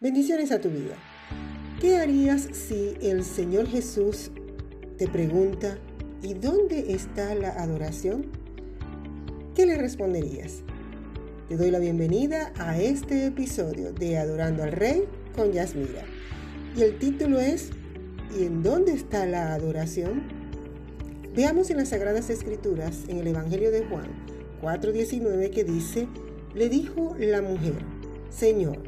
Bendiciones a tu vida. ¿Qué harías si el Señor Jesús te pregunta, ¿y dónde está la adoración? ¿Qué le responderías? Te doy la bienvenida a este episodio de Adorando al Rey con Yasmira. Y el título es ¿Y en dónde está la adoración? Veamos en las Sagradas Escrituras, en el Evangelio de Juan 4:19, que dice, le dijo la mujer, Señor,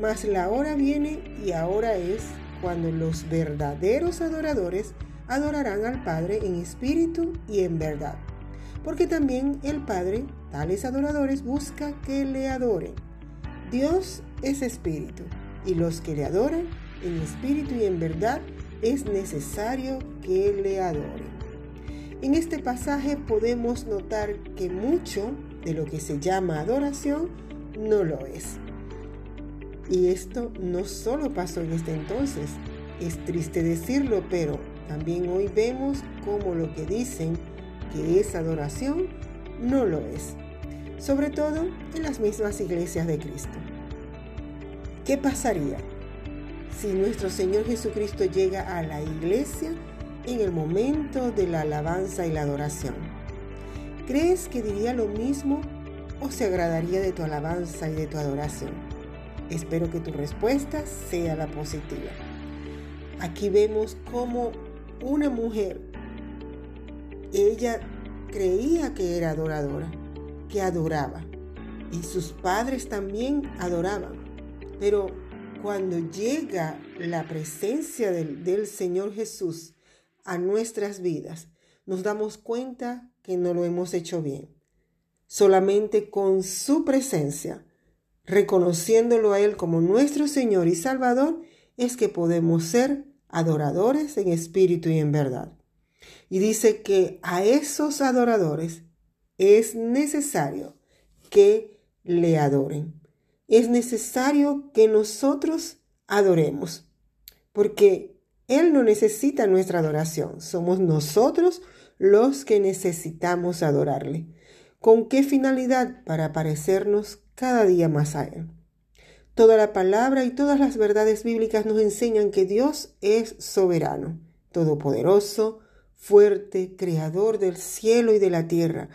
Mas la hora viene y ahora es cuando los verdaderos adoradores adorarán al Padre en espíritu y en verdad. Porque también el Padre, tales adoradores, busca que le adoren. Dios es espíritu y los que le adoran en espíritu y en verdad es necesario que le adoren. En este pasaje podemos notar que mucho de lo que se llama adoración no lo es. Y esto no solo pasó en este entonces, es triste decirlo, pero también hoy vemos cómo lo que dicen que es adoración no lo es, sobre todo en las mismas iglesias de Cristo. ¿Qué pasaría si nuestro Señor Jesucristo llega a la iglesia en el momento de la alabanza y la adoración? ¿Crees que diría lo mismo o se agradaría de tu alabanza y de tu adoración? Espero que tu respuesta sea la positiva. Aquí vemos cómo una mujer, ella creía que era adoradora, que adoraba, y sus padres también adoraban. Pero cuando llega la presencia del, del Señor Jesús a nuestras vidas, nos damos cuenta que no lo hemos hecho bien. Solamente con su presencia reconociéndolo a Él como nuestro Señor y Salvador, es que podemos ser adoradores en espíritu y en verdad. Y dice que a esos adoradores es necesario que le adoren. Es necesario que nosotros adoremos, porque Él no necesita nuestra adoración, somos nosotros los que necesitamos adorarle. ¿Con qué finalidad? Para parecernos cada día más a Él. Toda la palabra y todas las verdades bíblicas nos enseñan que Dios es soberano, todopoderoso, fuerte, creador del cielo y de la tierra,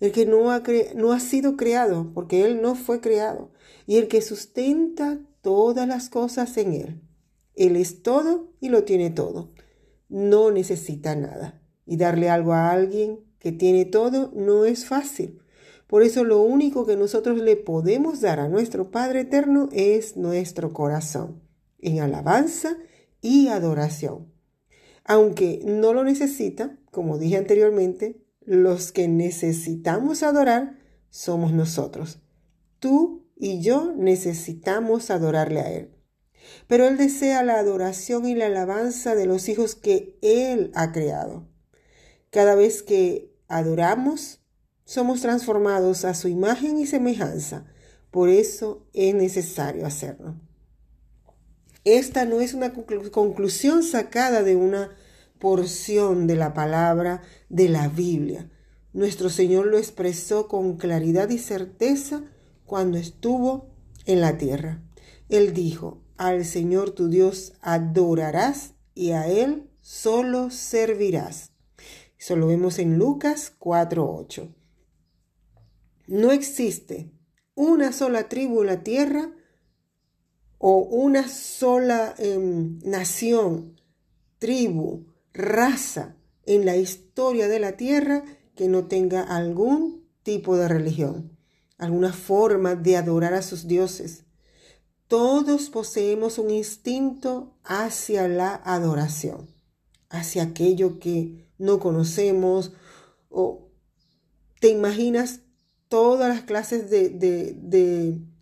el que no ha, no ha sido creado, porque Él no fue creado, y el que sustenta todas las cosas en Él. Él es todo y lo tiene todo. No necesita nada. Y darle algo a alguien que tiene todo no es fácil. Por eso lo único que nosotros le podemos dar a nuestro Padre Eterno es nuestro corazón, en alabanza y adoración. Aunque no lo necesita, como dije anteriormente, los que necesitamos adorar somos nosotros. Tú y yo necesitamos adorarle a Él. Pero Él desea la adoración y la alabanza de los hijos que Él ha creado. Cada vez que adoramos, somos transformados a su imagen y semejanza. Por eso es necesario hacerlo. Esta no es una conclusión sacada de una porción de la palabra de la Biblia. Nuestro Señor lo expresó con claridad y certeza cuando estuvo en la tierra. Él dijo, al Señor tu Dios adorarás y a Él solo servirás. Eso lo vemos en Lucas 4.8. No existe una sola tribu en la tierra o una sola em, nación, tribu, raza en la historia de la tierra que no tenga algún tipo de religión, alguna forma de adorar a sus dioses. Todos poseemos un instinto hacia la adoración, hacia aquello que no conocemos o te imaginas todas las clases de,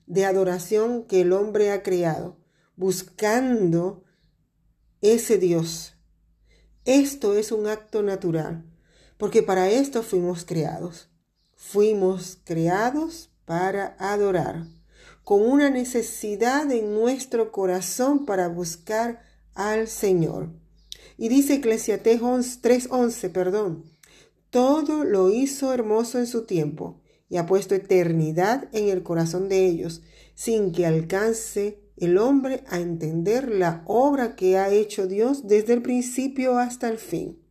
de, adoración que el hombre ha creado. buscando ese Dios. Esto es un acto natural, porque para esto fuimos creados. Fuimos creados para adorar, con una necesidad en nuestro corazón para buscar al Señor. Y dice Eclesiastés 3:11, perdón, todo lo hizo hermoso en su tiempo y ha puesto eternidad en el corazón de ellos, sin que alcance el hombre a entender la obra que ha hecho Dios desde el principio hasta el fin.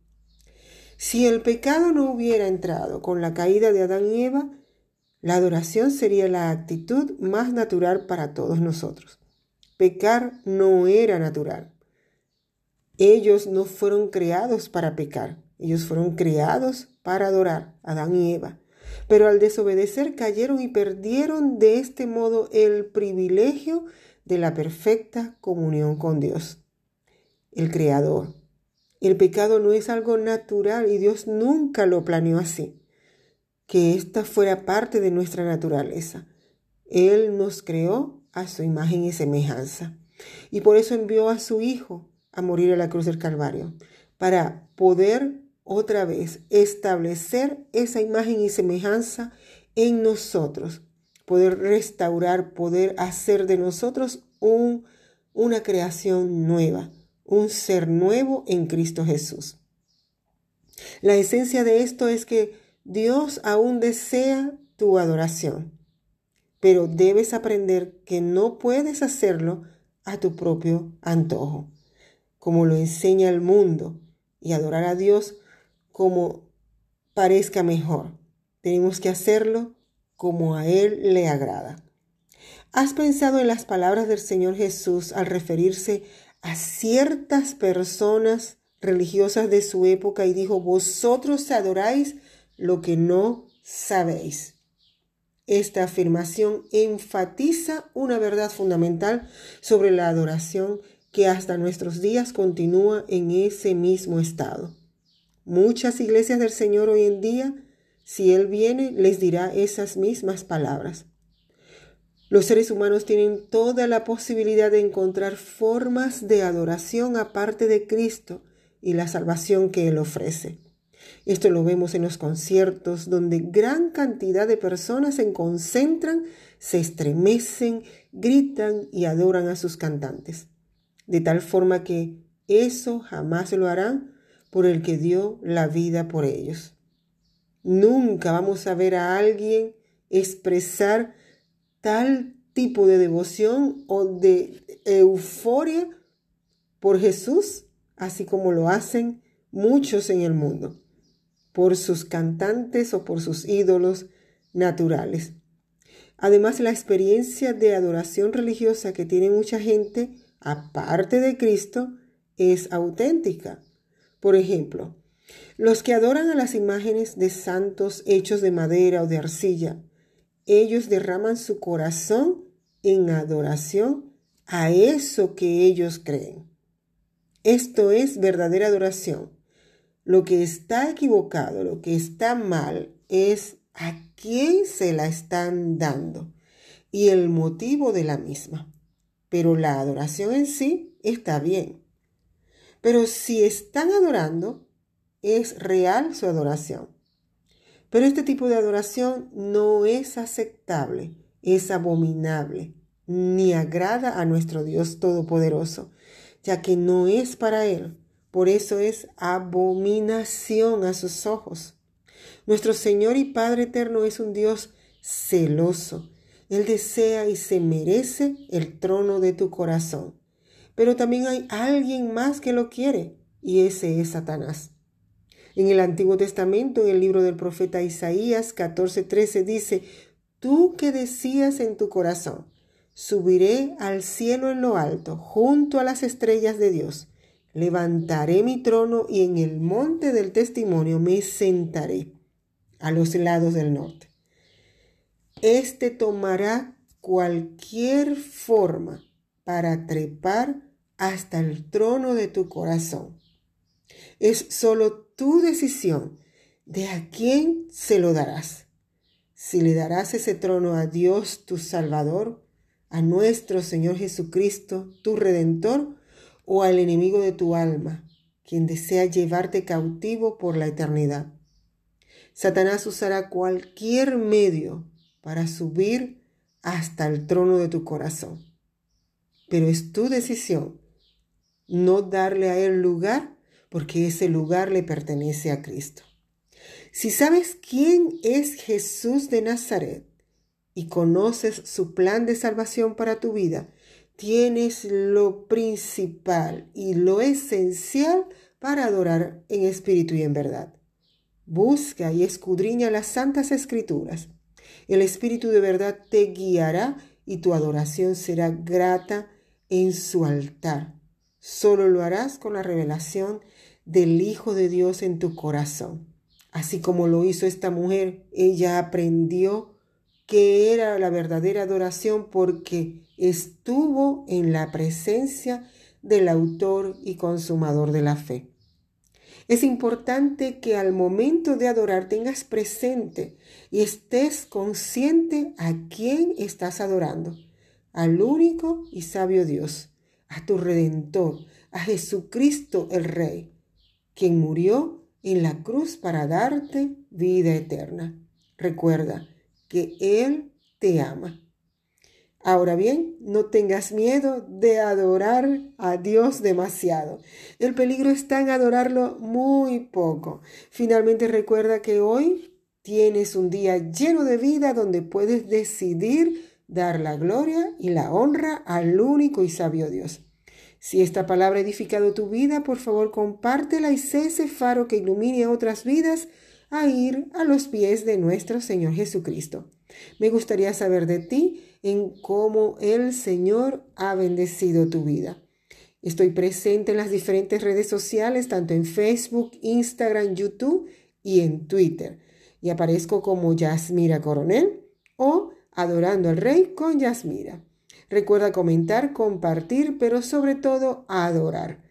Si el pecado no hubiera entrado con la caída de Adán y Eva, la adoración sería la actitud más natural para todos nosotros. Pecar no era natural. Ellos no fueron creados para pecar, ellos fueron creados para adorar, Adán y Eva. Pero al desobedecer cayeron y perdieron de este modo el privilegio de la perfecta comunión con Dios, el Creador. El pecado no es algo natural y Dios nunca lo planeó así, que ésta fuera parte de nuestra naturaleza. Él nos creó a su imagen y semejanza y por eso envió a su Hijo a morir a la cruz del Calvario, para poder otra vez establecer esa imagen y semejanza en nosotros, poder restaurar, poder hacer de nosotros un, una creación nueva, un ser nuevo en Cristo Jesús. La esencia de esto es que Dios aún desea tu adoración, pero debes aprender que no puedes hacerlo a tu propio antojo como lo enseña el mundo y adorar a Dios como parezca mejor. Tenemos que hacerlo como a Él le agrada. ¿Has pensado en las palabras del Señor Jesús al referirse a ciertas personas religiosas de su época y dijo, vosotros adoráis lo que no sabéis? Esta afirmación enfatiza una verdad fundamental sobre la adoración que hasta nuestros días continúa en ese mismo estado. Muchas iglesias del Señor hoy en día, si Él viene, les dirá esas mismas palabras. Los seres humanos tienen toda la posibilidad de encontrar formas de adoración aparte de Cristo y la salvación que Él ofrece. Esto lo vemos en los conciertos donde gran cantidad de personas se concentran, se estremecen, gritan y adoran a sus cantantes de tal forma que eso jamás lo harán por el que dio la vida por ellos. Nunca vamos a ver a alguien expresar tal tipo de devoción o de euforia por Jesús, así como lo hacen muchos en el mundo, por sus cantantes o por sus ídolos naturales. Además, la experiencia de adoración religiosa que tiene mucha gente aparte de Cristo, es auténtica. Por ejemplo, los que adoran a las imágenes de santos hechos de madera o de arcilla, ellos derraman su corazón en adoración a eso que ellos creen. Esto es verdadera adoración. Lo que está equivocado, lo que está mal, es a quién se la están dando y el motivo de la misma pero la adoración en sí está bien. Pero si están adorando, es real su adoración. Pero este tipo de adoración no es aceptable, es abominable, ni agrada a nuestro Dios Todopoderoso, ya que no es para Él. Por eso es abominación a sus ojos. Nuestro Señor y Padre Eterno es un Dios celoso, él desea y se merece el trono de tu corazón. Pero también hay alguien más que lo quiere, y ese es Satanás. En el Antiguo Testamento, en el libro del profeta Isaías 14:13 dice, Tú que decías en tu corazón, subiré al cielo en lo alto, junto a las estrellas de Dios, levantaré mi trono y en el monte del testimonio me sentaré a los lados del norte. Este tomará cualquier forma para trepar hasta el trono de tu corazón. Es solo tu decisión de a quién se lo darás. Si le darás ese trono a Dios tu Salvador, a nuestro Señor Jesucristo, tu Redentor, o al enemigo de tu alma, quien desea llevarte cautivo por la eternidad. Satanás usará cualquier medio para subir hasta el trono de tu corazón. Pero es tu decisión no darle a él lugar porque ese lugar le pertenece a Cristo. Si sabes quién es Jesús de Nazaret y conoces su plan de salvación para tu vida, tienes lo principal y lo esencial para adorar en espíritu y en verdad. Busca y escudriña las santas escrituras. El espíritu de verdad te guiará y tu adoración será grata en su altar. Solo lo harás con la revelación del Hijo de Dios en tu corazón. Así como lo hizo esta mujer, ella aprendió que era la verdadera adoración porque estuvo en la presencia del autor y consumador de la fe. Es importante que al momento de adorar tengas presente y estés consciente a quién estás adorando, al único y sabio Dios, a tu Redentor, a Jesucristo el Rey, quien murió en la cruz para darte vida eterna. Recuerda que Él te ama. Ahora bien, no tengas miedo de adorar a Dios demasiado. El peligro está en adorarlo muy poco. Finalmente recuerda que hoy tienes un día lleno de vida donde puedes decidir dar la gloria y la honra al único y sabio Dios. Si esta palabra ha edificado tu vida, por favor compártela y sé ese faro que ilumine otras vidas a ir a los pies de nuestro Señor Jesucristo. Me gustaría saber de ti en cómo el Señor ha bendecido tu vida. Estoy presente en las diferentes redes sociales, tanto en Facebook, Instagram, YouTube y en Twitter. Y aparezco como Yasmira Coronel o Adorando al Rey con Yasmira. Recuerda comentar, compartir, pero sobre todo adorar.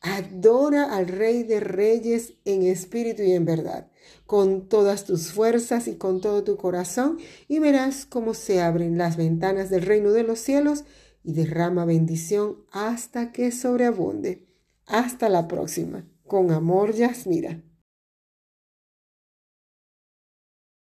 Adora al Rey de Reyes en espíritu y en verdad, con todas tus fuerzas y con todo tu corazón, y verás cómo se abren las ventanas del reino de los cielos y derrama bendición hasta que sobreabunde. Hasta la próxima. Con amor, Yasmira.